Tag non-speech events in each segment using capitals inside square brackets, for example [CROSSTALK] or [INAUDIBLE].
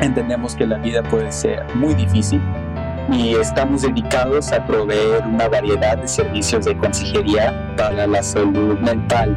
entendemos que la vida puede ser muy difícil y estamos dedicados a proveer una variedad de servicios de consejería para la salud mental.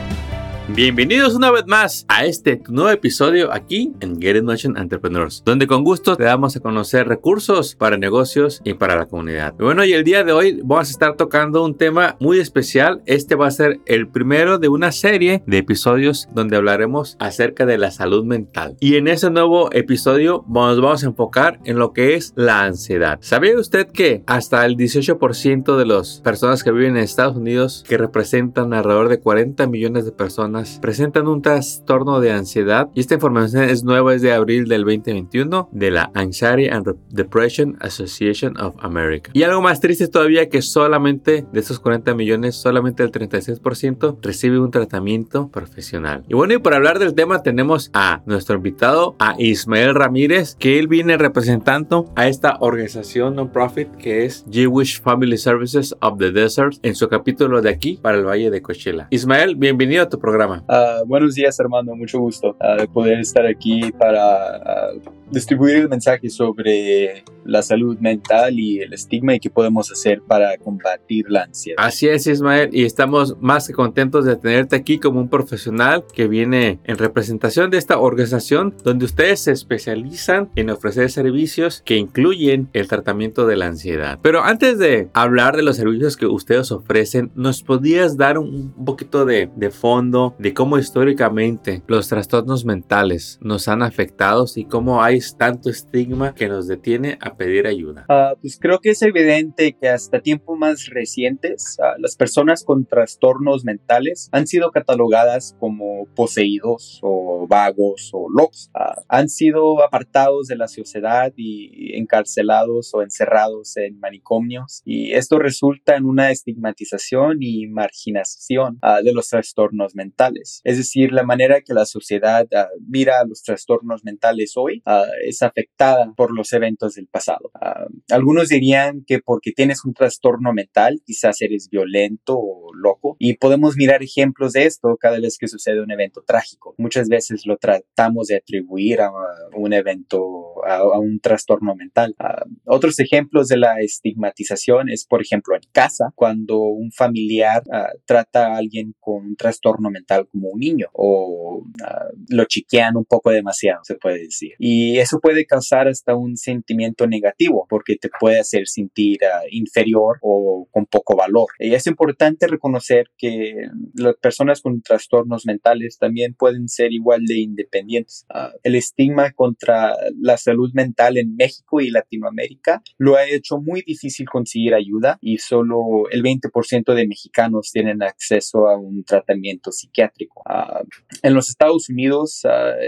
Bienvenidos una vez más a este nuevo episodio aquí en Get In Motion Entrepreneurs, donde con gusto te damos a conocer recursos para negocios y para la comunidad. Bueno, y el día de hoy vamos a estar tocando un tema muy especial. Este va a ser el primero de una serie de episodios donde hablaremos acerca de la salud mental. Y en ese nuevo episodio nos vamos a enfocar en lo que es la ansiedad. ¿Sabía usted que hasta el 18% de las personas que viven en Estados Unidos, que representan alrededor de 40 millones de personas, presentan un trastorno de ansiedad y esta información es nueva, es de abril del 2021 de la Anxiety and Depression Association of America. Y algo más triste todavía que solamente de esos 40 millones, solamente el 36% recibe un tratamiento profesional. Y bueno, y para hablar del tema tenemos a nuestro invitado, a Ismael Ramírez, que él viene representando a esta organización non-profit que es Jewish Family Services of the Desert en su capítulo de aquí para el Valle de Coachella. Ismael, bienvenido a tu programa. Uh, buenos días, hermano. Mucho gusto uh, de poder estar aquí para uh, distribuir el mensaje sobre la salud mental y el estigma y qué podemos hacer para combatir la ansiedad. Así es, Ismael, y estamos más que contentos de tenerte aquí como un profesional que viene en representación de esta organización donde ustedes se especializan en ofrecer servicios que incluyen el tratamiento de la ansiedad. Pero antes de hablar de los servicios que ustedes ofrecen, ¿nos podías dar un poquito de, de fondo de cómo históricamente los trastornos mentales nos han afectado y cómo hay tanto estigma que nos detiene a pedir ayuda? Uh, pues creo que es evidente que hasta tiempos más recientes uh, las personas con trastornos mentales han sido catalogadas como poseídos o vagos o locos. Uh, han sido apartados de la sociedad y encarcelados o encerrados en manicomios y esto resulta en una estigmatización y marginación de los trastornos mentales. Es decir, la manera que la sociedad mira los trastornos mentales hoy es afectada por los eventos del pasado. Ah, algunos dirían que porque tienes un trastorno mental, quizás eres violento o loco, y podemos mirar ejemplos de esto cada vez que sucede un evento trágico. Muchas veces lo tratamos de atribuir a un evento, a, un trastorno mental. Ah, otros ejemplos de la estigmatización es, por ejemplo, en casa, cuando un familiar ah, trata a alguien con un trastorno mental como un niño o lo chiquean un poco demasiado, se puede decir. Y eso puede causar hasta un sentimiento negativo porque te puede hacer sentir inferior o con poco valor. Y es importante reconocer que las personas con trastornos mentales también pueden ser igual de independientes. El estigma contra la salud mental en México y Latinoamérica lo ha hecho muy difícil conseguir ayuda y solo el 20% de mexicanos tienen acceso a un tratamiento psiquiátrico. Uh, en los Estados Unidos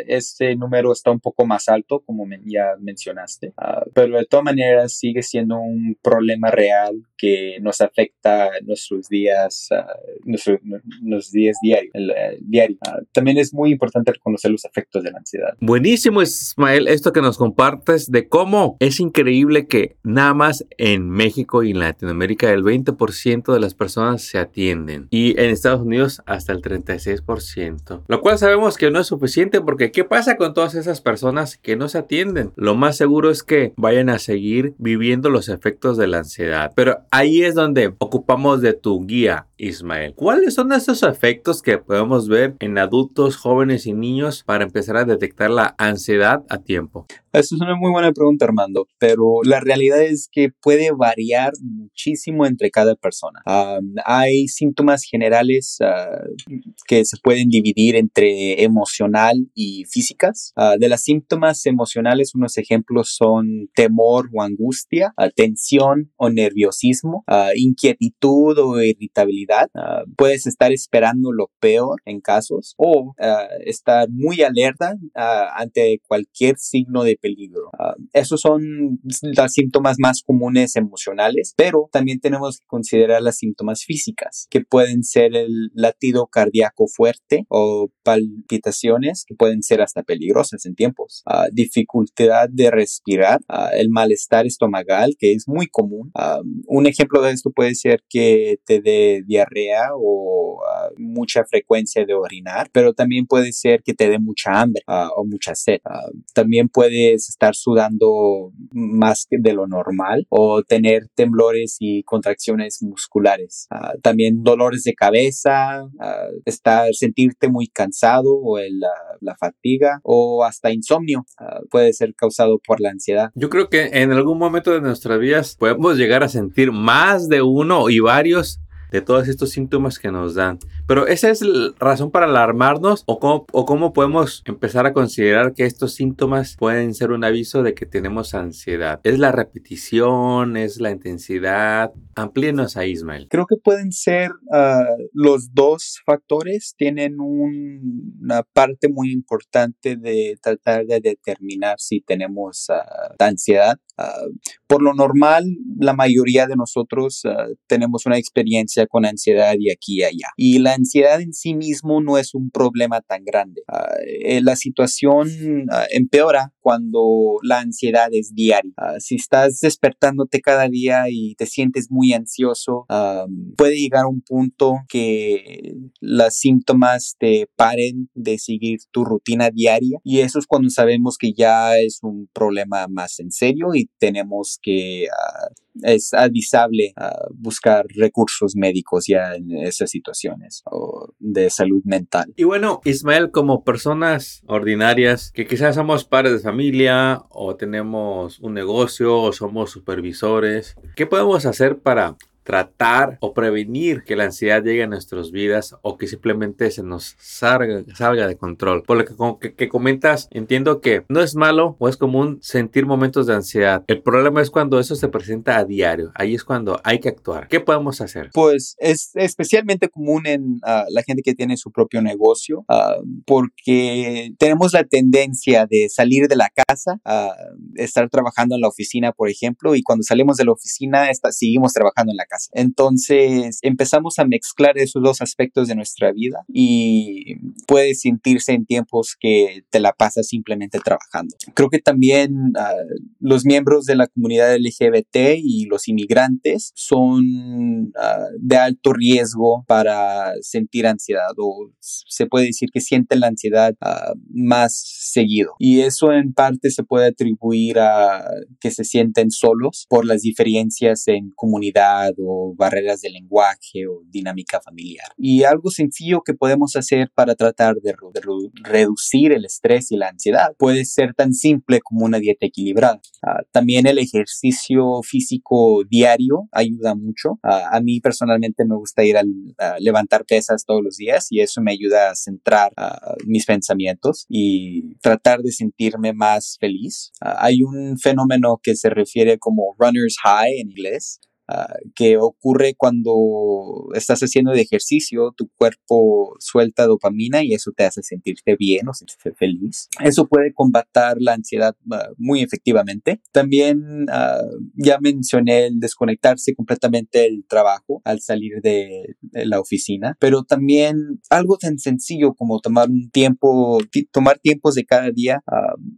este número está un poco más alto como ya mencionaste. Uh, pero de todas maneras sigue siendo un problema real que nos afecta nuestros días, uh, nuestro, nuestros días diarios. Uh, diario. también es muy importante reconocer los efectos de la ansiedad. Buenísimo, Ismael, esto que nos compartes de cómo es increíble que nada más en México y en Latinoamérica el 20% de las personas se atienden y en Estados Unidos hasta el 36%. Lo cual sabemos que no es suficiente porque ¿qué pasa con todas esas personas que no se atienden. Lo más seguro es que vayan a seguir viviendo los efectos de la ansiedad. Pero ahí es donde ocupamos de tu guía, Ismael. ¿Cuáles son esos efectos que podemos ver en adultos, jóvenes y niños para empezar a detectar la ansiedad a tiempo? Esa es una muy buena pregunta, Armando, pero la realidad es que puede variar muchísimo entre cada persona. hay síntomas generales uh, que se pueden dividir entre emocional y físicas. Uh, de las síntomas emocionales, unos ejemplos son temor o angustia, uh, tensión o nerviosismo, inquietud o irritabilidad. puedes estar esperando lo peor en casos o estar muy alerta ante cualquier signo de peligro. Ah, esos son los síntomas más comunes emocionales, pero también tenemos que considerar las síntomas físicas, que pueden ser el latido cardíaco fuerte o palpitaciones, que pueden ser hasta peligrosas en tiempos, uh, dificultad de respirar, el malestar estomacal, que es muy común. un ejemplo de esto puede ser que te dé diarrea o mucha frecuencia de orinar, pero también puede ser que te dé mucha hambre o mucha sed. también estar sudando más de lo normal o tener temblores y contracciones musculares. Ah, también dolores de cabeza, ah, estar, sentirte muy cansado o la, fatiga o hasta insomnio ah, puede ser causado por la ansiedad. Yo creo que en algún momento de nuestras vidas podemos llegar a sentir más de uno y varios de todos estos síntomas que nos dan. Pero esa es la razón para alarmarnos o cómo, o cómo podemos empezar a considerar que estos síntomas pueden ser un aviso de que tenemos ansiedad. ¿Es la repetición? ¿Es la intensidad? Amplíenos a Ismael. Creo que pueden ser ah, los dos factores. Tienen una parte muy importante de tratar de determinar si tenemos uh, ansiedad. Ah, por lo normal, la mayoría de nosotros tenemos una experiencia con ansiedad y aquí y allá. Y la ansiedad en sí mismo no es un problema tan grande. Ah, eh, la situación empeora cuando la ansiedad es diaria. Ah, si estás despertándote cada día y te sientes muy ansioso, puede llegar un punto que los síntomas te paren de seguir tu rutina diaria y eso es cuando sabemos que ya es un problema más en serio y tenemos que es avisable buscar recursos médicos ya en esas situaciones de salud mental. Y bueno, Ismael, como personas ordinarias que quizás somos padres de familia o tenemos un negocio o somos supervisores, ¿qué podemos hacer para tratar o prevenir que la ansiedad llegue a nuestras vidas o que simplemente se nos salga, salga de control. Por lo que, que, comentas, entiendo que no es malo o es común sentir momentos de ansiedad. El problema es cuando eso se presenta a diario. Ahí es cuando hay que actuar. ¿Qué podemos hacer? Pues es especialmente común en ah, la gente que tiene su propio negocio ah, porque tenemos la tendencia de salir de la casa, a estar trabajando en la oficina, por ejemplo, y cuando salimos de la oficina está, seguimos trabajando en la casa entonces empezamos a mezclar esos dos aspectos de nuestra vida y puede sentirse en tiempos que te la pasas simplemente trabajando. Creo que también ah, los miembros de la comunidad LGBT y los inmigrantes son ah, de alto riesgo para sentir ansiedad o se puede decir que sienten la ansiedad ah, más seguido. Y eso en parte se puede atribuir a que se sienten solos por las diferencias en comunidad o barreras de lenguaje o dinámica familiar. Y algo sencillo que podemos hacer para tratar de, reducir el estrés y la ansiedad puede ser tan simple como una dieta equilibrada. Ah, también el ejercicio físico diario ayuda mucho. Ah, a mí personalmente me gusta ir a, levantar pesas todos los días y eso me ayuda a centrar ah, mis pensamientos y tratar de sentirme más feliz. hay un fenómeno que se refiere como runner's high en inglés, Ah, que ocurre cuando estás haciendo de ejercicio, tu cuerpo suelta dopamina y eso te hace sentirte bien o sentirte feliz. Eso puede combatir la ansiedad ah, muy efectivamente. También ah, ya mencioné el desconectarse completamente del trabajo al salir de, la oficina, pero también algo tan sencillo como tomar un tiempo, tomar tiempos de cada día,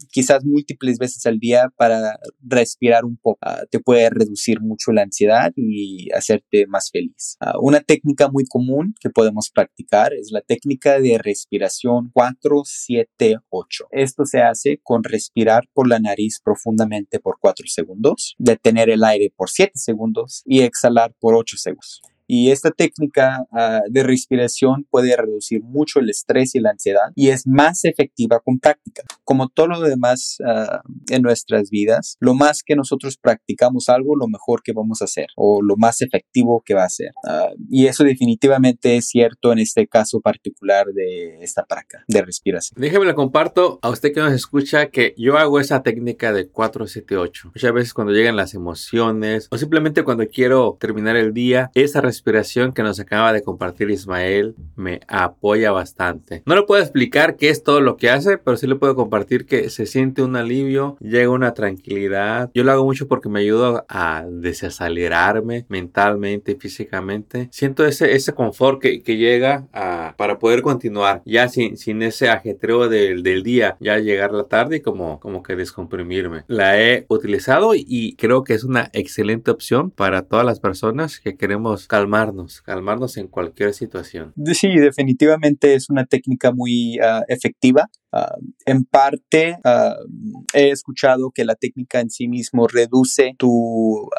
quizás múltiples veces al día para respirar un poco, te puede reducir mucho la ansiedad y hacerte más feliz. Ah, una técnica muy común que podemos practicar es la técnica de respiración 478. Esto se hace con respirar por la nariz profundamente por 4 segundos, detener el aire por 7 segundos y exhalar por 8 segundos. Y esta técnica ah, de respiración puede reducir mucho el estrés y la ansiedad y es más efectiva con práctica. Como todo lo demás ah, en nuestras vidas, lo más que nosotros practicamos algo, lo mejor que vamos a hacer o lo más efectivo que va a ser. Ah, y eso definitivamente es cierto en este caso particular de esta práctica de respiración. Déjeme lo comparto a usted que nos escucha que yo hago esa técnica de 478. Muchas veces cuando llegan las emociones o simplemente cuando quiero terminar el día, esa respiración respiración que nos acaba de compartir Ismael me apoya bastante. No le puedo explicar qué es todo lo que hace, pero sí le puedo compartir que se siente un alivio, llega una tranquilidad. Yo lo hago mucho porque me ayuda a desacelerarme mentalmente físicamente. Siento ese, ese confort que, que llega a, para poder continuar ya sin, sin ese ajetreo del, del día, ya llegar la tarde y como, como que descomprimirme. La he utilizado y creo que es una excelente opción para todas las personas que queremos calmarnos, calmarnos en cualquier situación. Sí, definitivamente es una técnica muy uh, efectiva. Uh, en parte, uh, he escuchado que la técnica en sí mismo reduce tu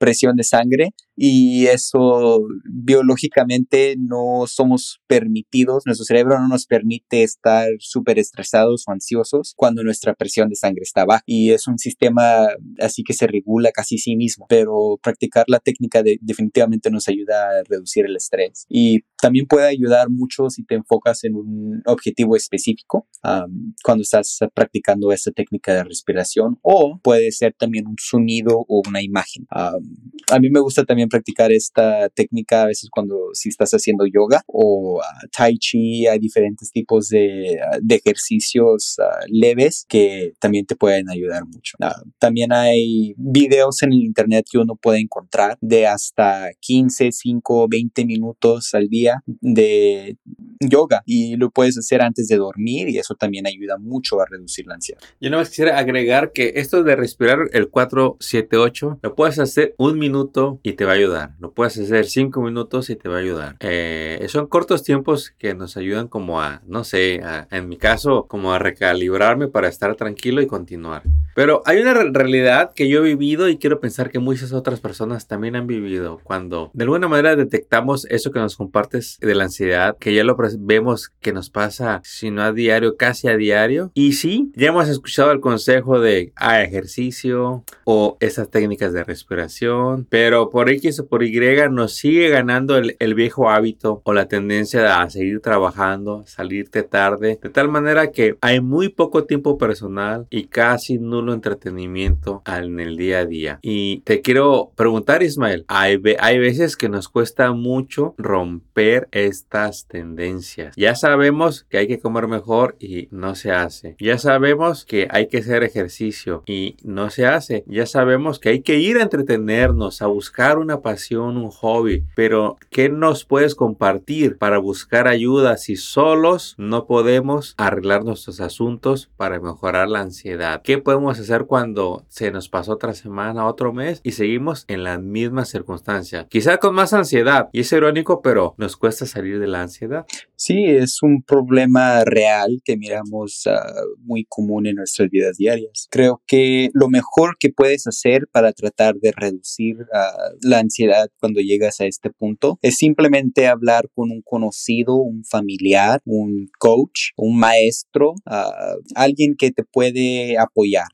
presión de sangre y eso biológicamente no somos permitidos, nuestro cerebro no nos permite estar súper estresados o ansiosos cuando nuestra presión de sangre está baja y es un sistema así que se regula casi sí mismo, pero practicar la técnica de, definitivamente nos ayuda a reducir el estrés y también puede ayudar mucho si te enfocas en un objetivo específico um, cuando estás practicando esta técnica de respiración o puede ser también un sonido o una imagen. Um, a mí me gusta también practicar esta técnica a veces cuando si estás haciendo yoga o uh, tai chi, hay diferentes tipos de, uh, de ejercicios uh, leves que también te pueden ayudar mucho. también hay videos en el internet que uno puede encontrar de hasta 15, 5, 20 minutos al día de yoga y lo puedes hacer antes de dormir y eso también ayuda mucho a reducir la ansiedad. Yo nada más quisiera agregar que esto de respirar el 478 lo puedes hacer un minuto y te va a ayudar. Lo puedes hacer cinco minutos y te va a ayudar. Eh, son cortos tiempos que nos ayudan como a, no sé, en mi caso, como a recalibrarme para estar tranquilo y continuar. Pero hay una realidad que yo he vivido y quiero pensar que muchas otras personas también han vivido cuando de alguna manera detectamos eso que nos compartes de la ansiedad, que ya lo vemos que nos pasa, si no a diario, casi a diario. Y sí, ya hemos escuchado el consejo de ejercicio o esas técnicas de respiración, pero por X o por Y nos sigue ganando el, el viejo hábito o la tendencia a seguir trabajando, salirte tarde, de tal manera que hay muy poco tiempo personal y casi nulo entretenimiento en el día a día. Y te quiero preguntar, Ismael, hay, hay veces que nos cuesta mucho romper estas tendencias. Ya sabemos que hay que comer mejor y no se hace. Ya sabemos que hay que hacer ejercicio y no se hace. Ya sabemos que hay que ir a entretenernos, a buscar una pasión, un hobby. Pero, ¿qué nos puedes compartir para buscar ayuda si solos no podemos arreglar nuestros asuntos para mejorar la ansiedad? ¿Qué podemos hacer cuando se nos pasó otra semana, otro mes y seguimos en la misma circunstancia? Quizá con más ansiedad. Y es irónico, pero nos cuesta salir de la ansiedad. Sí, es un problema real que miramos uh, muy común en nuestras vidas diarias. Creo que lo mejor que puedes hacer para tratar de reducir uh, la ansiedad cuando llegas a este punto es simplemente hablar con un conocido, un familiar, un coach, un maestro, uh, alguien que te puede apoyar.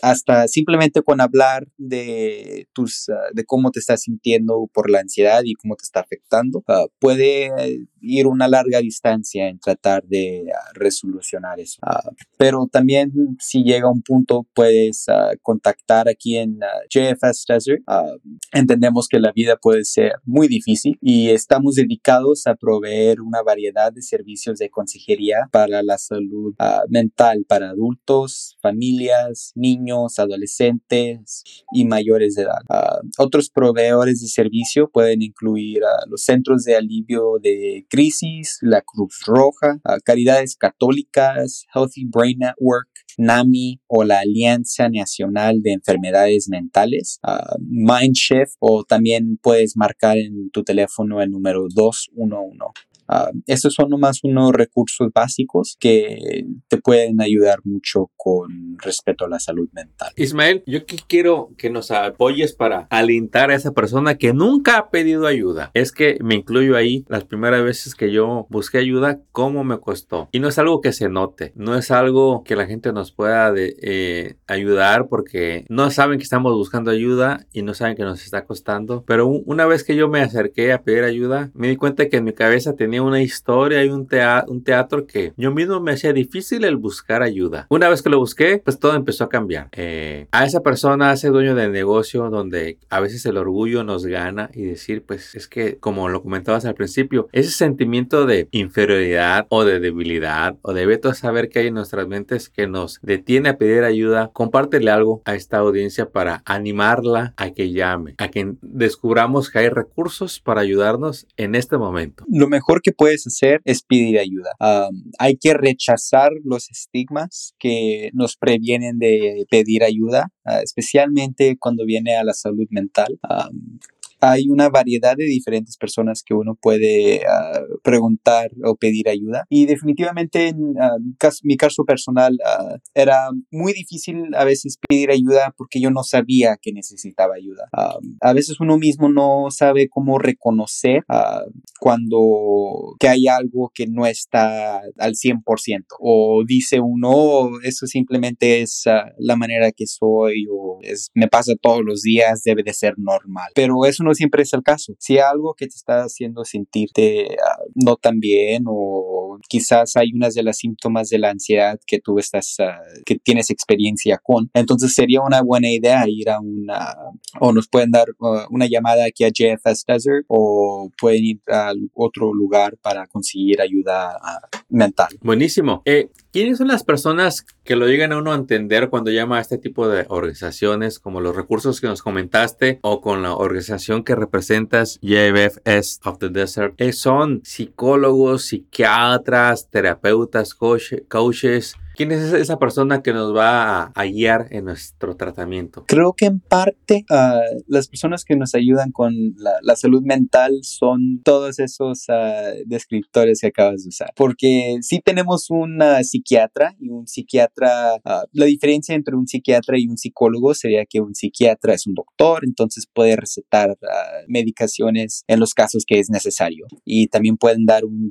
hasta simplemente con hablar de tus, de cómo te estás sintiendo por la ansiedad y cómo te está afectando, puede ir una larga distancia en tratar de uh, resolucionar eso. Uh, pero también si llega un punto puedes uh, contactar aquí en JFS Desert. entendemos que la vida puede ser muy difícil y estamos dedicados a proveer una variedad de servicios de consejería para la salud mental para adultos, familias, niños, adolescentes y mayores de edad. otros proveedores de servicio pueden incluir los centros de alivio de crisis, la Cruz Roja, Caridades Católicas, Healthy Brain Network, NAMI o la Alianza Nacional de Enfermedades Mentales, Mindshift o también puedes marcar en tu teléfono el número 211. Uh, estos son nomás unos recursos básicos que te pueden ayudar mucho con respecto a la salud mental. Ismael, yo quiero que nos apoyes para alentar a esa persona que nunca ha pedido ayuda. Es que me incluyo ahí las primeras veces que yo busqué ayuda, cómo me costó. Y no es algo que se note, no es algo que la gente nos pueda de, eh, ayudar porque no saben que estamos buscando ayuda y no saben que nos está costando. Pero una vez que yo me acerqué a pedir ayuda, me di cuenta que en mi cabeza tenía tenía una historia y un, un teatro que yo mismo me hacía difícil el buscar ayuda. Una vez que lo busqué, pues todo empezó a cambiar. Eh, a esa persona, a ese dueño del negocio, donde a veces el orgullo nos gana y decir, pues es que, como lo comentabas al principio, ese sentimiento de inferioridad o de debilidad o de veto a saber que hay en nuestras mentes que nos detiene a pedir ayuda, compártele algo a esta audiencia para animarla a que llame, a que descubramos que hay recursos para ayudarnos en este momento. Lo mejor que puedes hacer es pedir ayuda. hay que rechazar los estigmas que nos previenen de pedir ayuda, ah, especialmente cuando viene a la salud mental hay una variedad de diferentes personas que uno puede ah, preguntar o pedir ayuda. Y definitivamente en ah, mi caso personal ah, era muy difícil a veces pedir ayuda porque yo no sabía que necesitaba ayuda. a veces uno mismo no sabe cómo reconocer cuando que hay algo que no está al 100% o dice uno, oh, eso simplemente es la manera que soy o es, me pasa todos los días, debe de ser normal. Pero eso no siempre es el caso. Si algo que te está haciendo sentirte ah, no tan bien o quizás hay unas de las síntomas de la ansiedad que tú estás, ah, que tienes experiencia con, entonces sería una buena idea ir a una, o nos pueden dar ah, una llamada aquí a JFS Desert o pueden ir a otro lugar para conseguir ayuda mental. Buenísimo. Eh, ¿Quiénes son las personas que lo llegan a uno a entender cuando llama a este tipo de organizaciones, como los recursos que nos comentaste o con la organización que representas, JFS of the Desert? Eh, ¿Son psicólogos, psiquiatras, terapeutas, coaches? ¿Quién es esa persona que nos va a, guiar en nuestro tratamiento? Creo que en parte ah, las personas que nos ayudan con la, salud mental son todos esos uh, descriptores que acabas de usar. Porque si tenemos un psiquiatra y un psiquiatra, ah, la diferencia entre un psiquiatra y un psicólogo sería que un psiquiatra es un doctor, entonces puede recetar medicaciones en los casos que es necesario. Y también pueden dar un,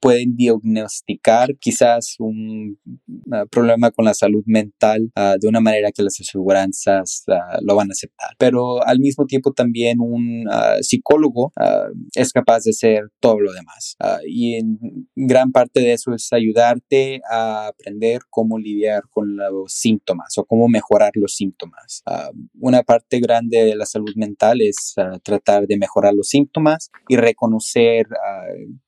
pueden diagnosticar quizás un problema con la salud mental ah, de una manera que las aseguranzas ah, lo van a aceptar. Pero al mismo tiempo también un psicólogo es capaz de hacer todo lo demás. y en gran parte de eso es ayudarte a aprender cómo lidiar con los síntomas o cómo mejorar los síntomas. una parte grande de la salud mental es tratar de mejorar los síntomas y reconocer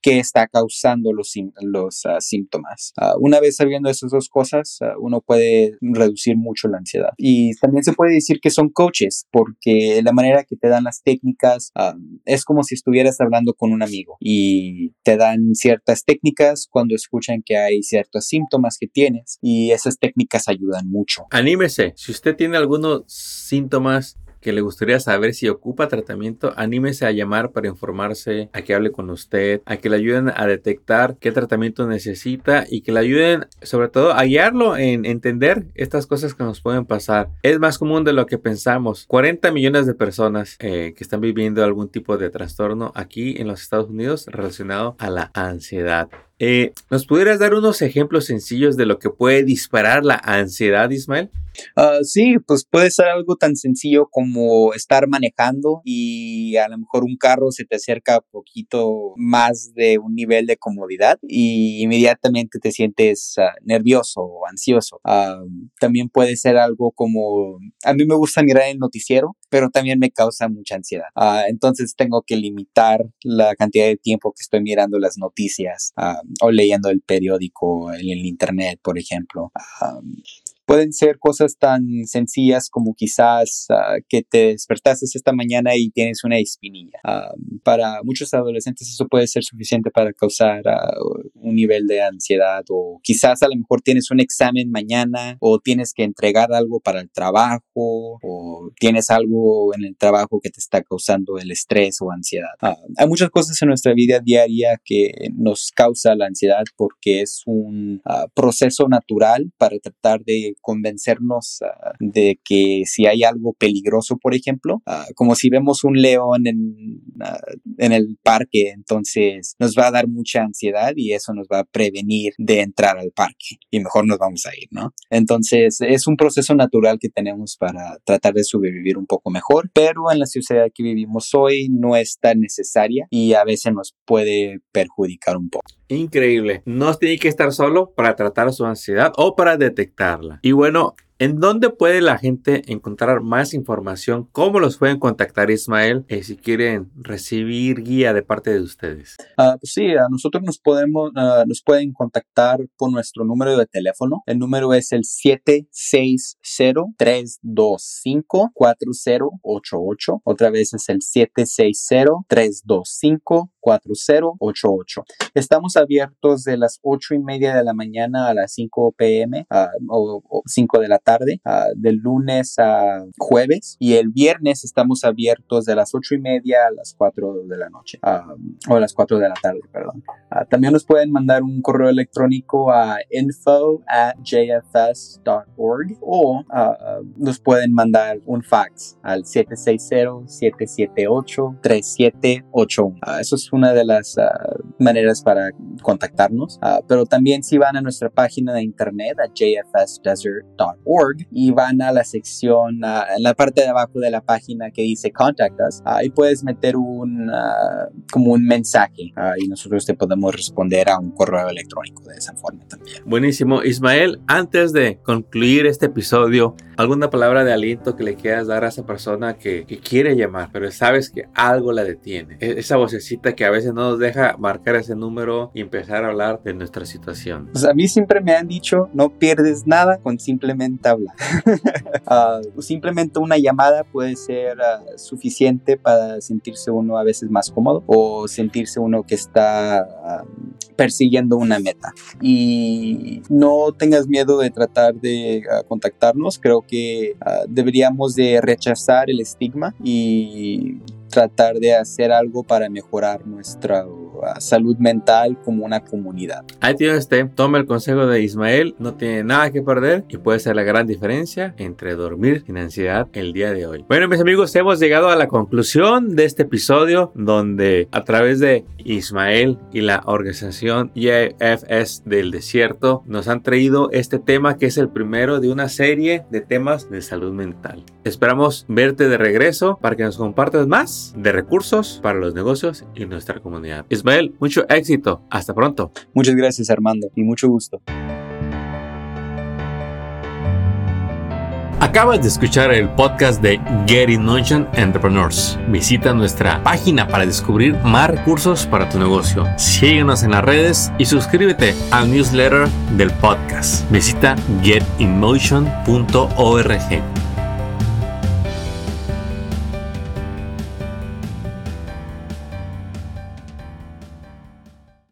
qué está causando los, los síntomas. una vez sabiendo esas dos cosas, uno puede reducir mucho la ansiedad. Y también se puede decir que son coaches, porque la manera que te dan las técnicas ah, es como si estuvieras hablando con un amigo y te dan ciertas técnicas cuando escuchan que hay ciertos síntomas que tienes y esas técnicas ayudan mucho. Anímese, si usted tiene algunos síntomas que le gustaría saber si ocupa tratamiento, anímese a llamar para informarse, a que hable con usted, a que le ayuden a detectar qué tratamiento necesita y que le ayuden sobre todo a guiarlo en entender estas cosas que nos pueden pasar. Es más común de lo que pensamos. 40 millones de personas eh, que están viviendo algún tipo de trastorno aquí en los Estados Unidos relacionado a la ansiedad. Eh, ¿Nos pudieras dar unos ejemplos sencillos de lo que puede disparar la ansiedad, Ismael? Ah, sí, pues puede ser algo tan sencillo como estar manejando y a lo mejor un carro se te acerca poquito más de un nivel de comodidad y inmediatamente te sientes ah, nervioso o ansioso. Ah, también puede ser algo como, a mí me gusta mirar el noticiero, pero también me causa mucha ansiedad. entonces tengo que limitar la cantidad de tiempo que estoy mirando las noticias o leyendo el periódico en el internet, por ejemplo. Pueden ser cosas tan sencillas como quizás ah, que te despertaste esta mañana y tienes una espinilla. Ah, para muchos adolescentes eso puede ser suficiente para causar ah, un nivel de ansiedad o quizás a lo mejor tienes un examen mañana o tienes que entregar algo para el trabajo o tienes algo en el trabajo que te está causando el estrés o ansiedad. hay muchas cosas en nuestra vida diaria que nos causa la ansiedad porque es un proceso natural para tratar de convencernos ah, de que si hay algo peligroso, por ejemplo, ah, como si vemos un león en, ah, en el parque, entonces nos va a dar mucha ansiedad y eso nos va a prevenir de entrar al parque y mejor nos vamos a ir, ¿no? Entonces es un proceso natural que tenemos para tratar de sobrevivir un poco mejor, pero en la sociedad que vivimos hoy no es tan necesaria y a veces nos puede perjudicar un poco. Increíble. No tiene que estar solo para tratar su ansiedad o para detectarla. Y bueno, ¿En dónde puede la gente encontrar más información? ¿Cómo los pueden contactar, Ismael, eh, si quieren recibir guía de parte de ustedes? Uh, pues sí, a nosotros nos, podemos, uh, nos pueden contactar por nuestro número de teléfono. El número es el 760-325-4088. Otra vez es el 760-325-4088. Estamos abiertos de las 8 y media de la mañana a las 5 pm uh, o, o 5 de la tarde uh, lunes a jueves, y el viernes estamos abiertos de las ocho y media a las 4 de la noche, uh, o a las 4 de la tarde, perdón. Uh, también nos pueden mandar un correo electrónico a info at jfs.org o nos pueden mandar un fax al 760-778-3781. eso es una de las maneras para contactarnos, pero también si van a nuestra página de internet a jfsdesert.org, y van a la sección, en la parte de abajo de la página que dice Contact Us. Ahí puedes meter un, como un mensaje y nosotros te podemos responder a un correo electrónico de esa forma también. Buenísimo. Ismael, antes de concluir este episodio, ¿alguna palabra de aliento que le quieras dar a esa persona que, que quiere llamar, pero sabes que algo la detiene? E, esa vocecita que a veces no nos deja marcar ese número y empezar a hablar de nuestra situación. Pues a mí siempre me han dicho, no pierdes nada con simplemente hablar. uh, [LAUGHS] simplemente una llamada puede ser uh, suficiente para sentirse uno a veces más cómodo o sentirse uno que está uh, persiguiendo una meta. Y no tengas miedo de tratar de contactarnos. Creo deberíamos de rechazar el estigma y tratar de hacer algo para mejorar nuestra salud mental como una comunidad. Ahí tiene usted, tome el consejo de Ismael, no tiene nada que perder y puede ser la gran diferencia entre dormir sin ansiedad el día de hoy. Bueno, mis amigos, hemos llegado a la conclusión de este episodio donde a través de Ismael y la organización IFS del desierto nos han traído este tema que es el primero de una serie de temas de salud mental. Esperamos verte de regreso para que nos compartas más de recursos para los negocios y nuestra comunidad. Ismael, mucho éxito. Hasta pronto. Muchas gracias Armando y mucho gusto. Acabas de escuchar el podcast de Get in Motion Entrepreneurs. Visita nuestra página para descubrir más recursos para tu negocio. Síguenos en las redes y suscríbete al newsletter del podcast. Visita getinmotion.org.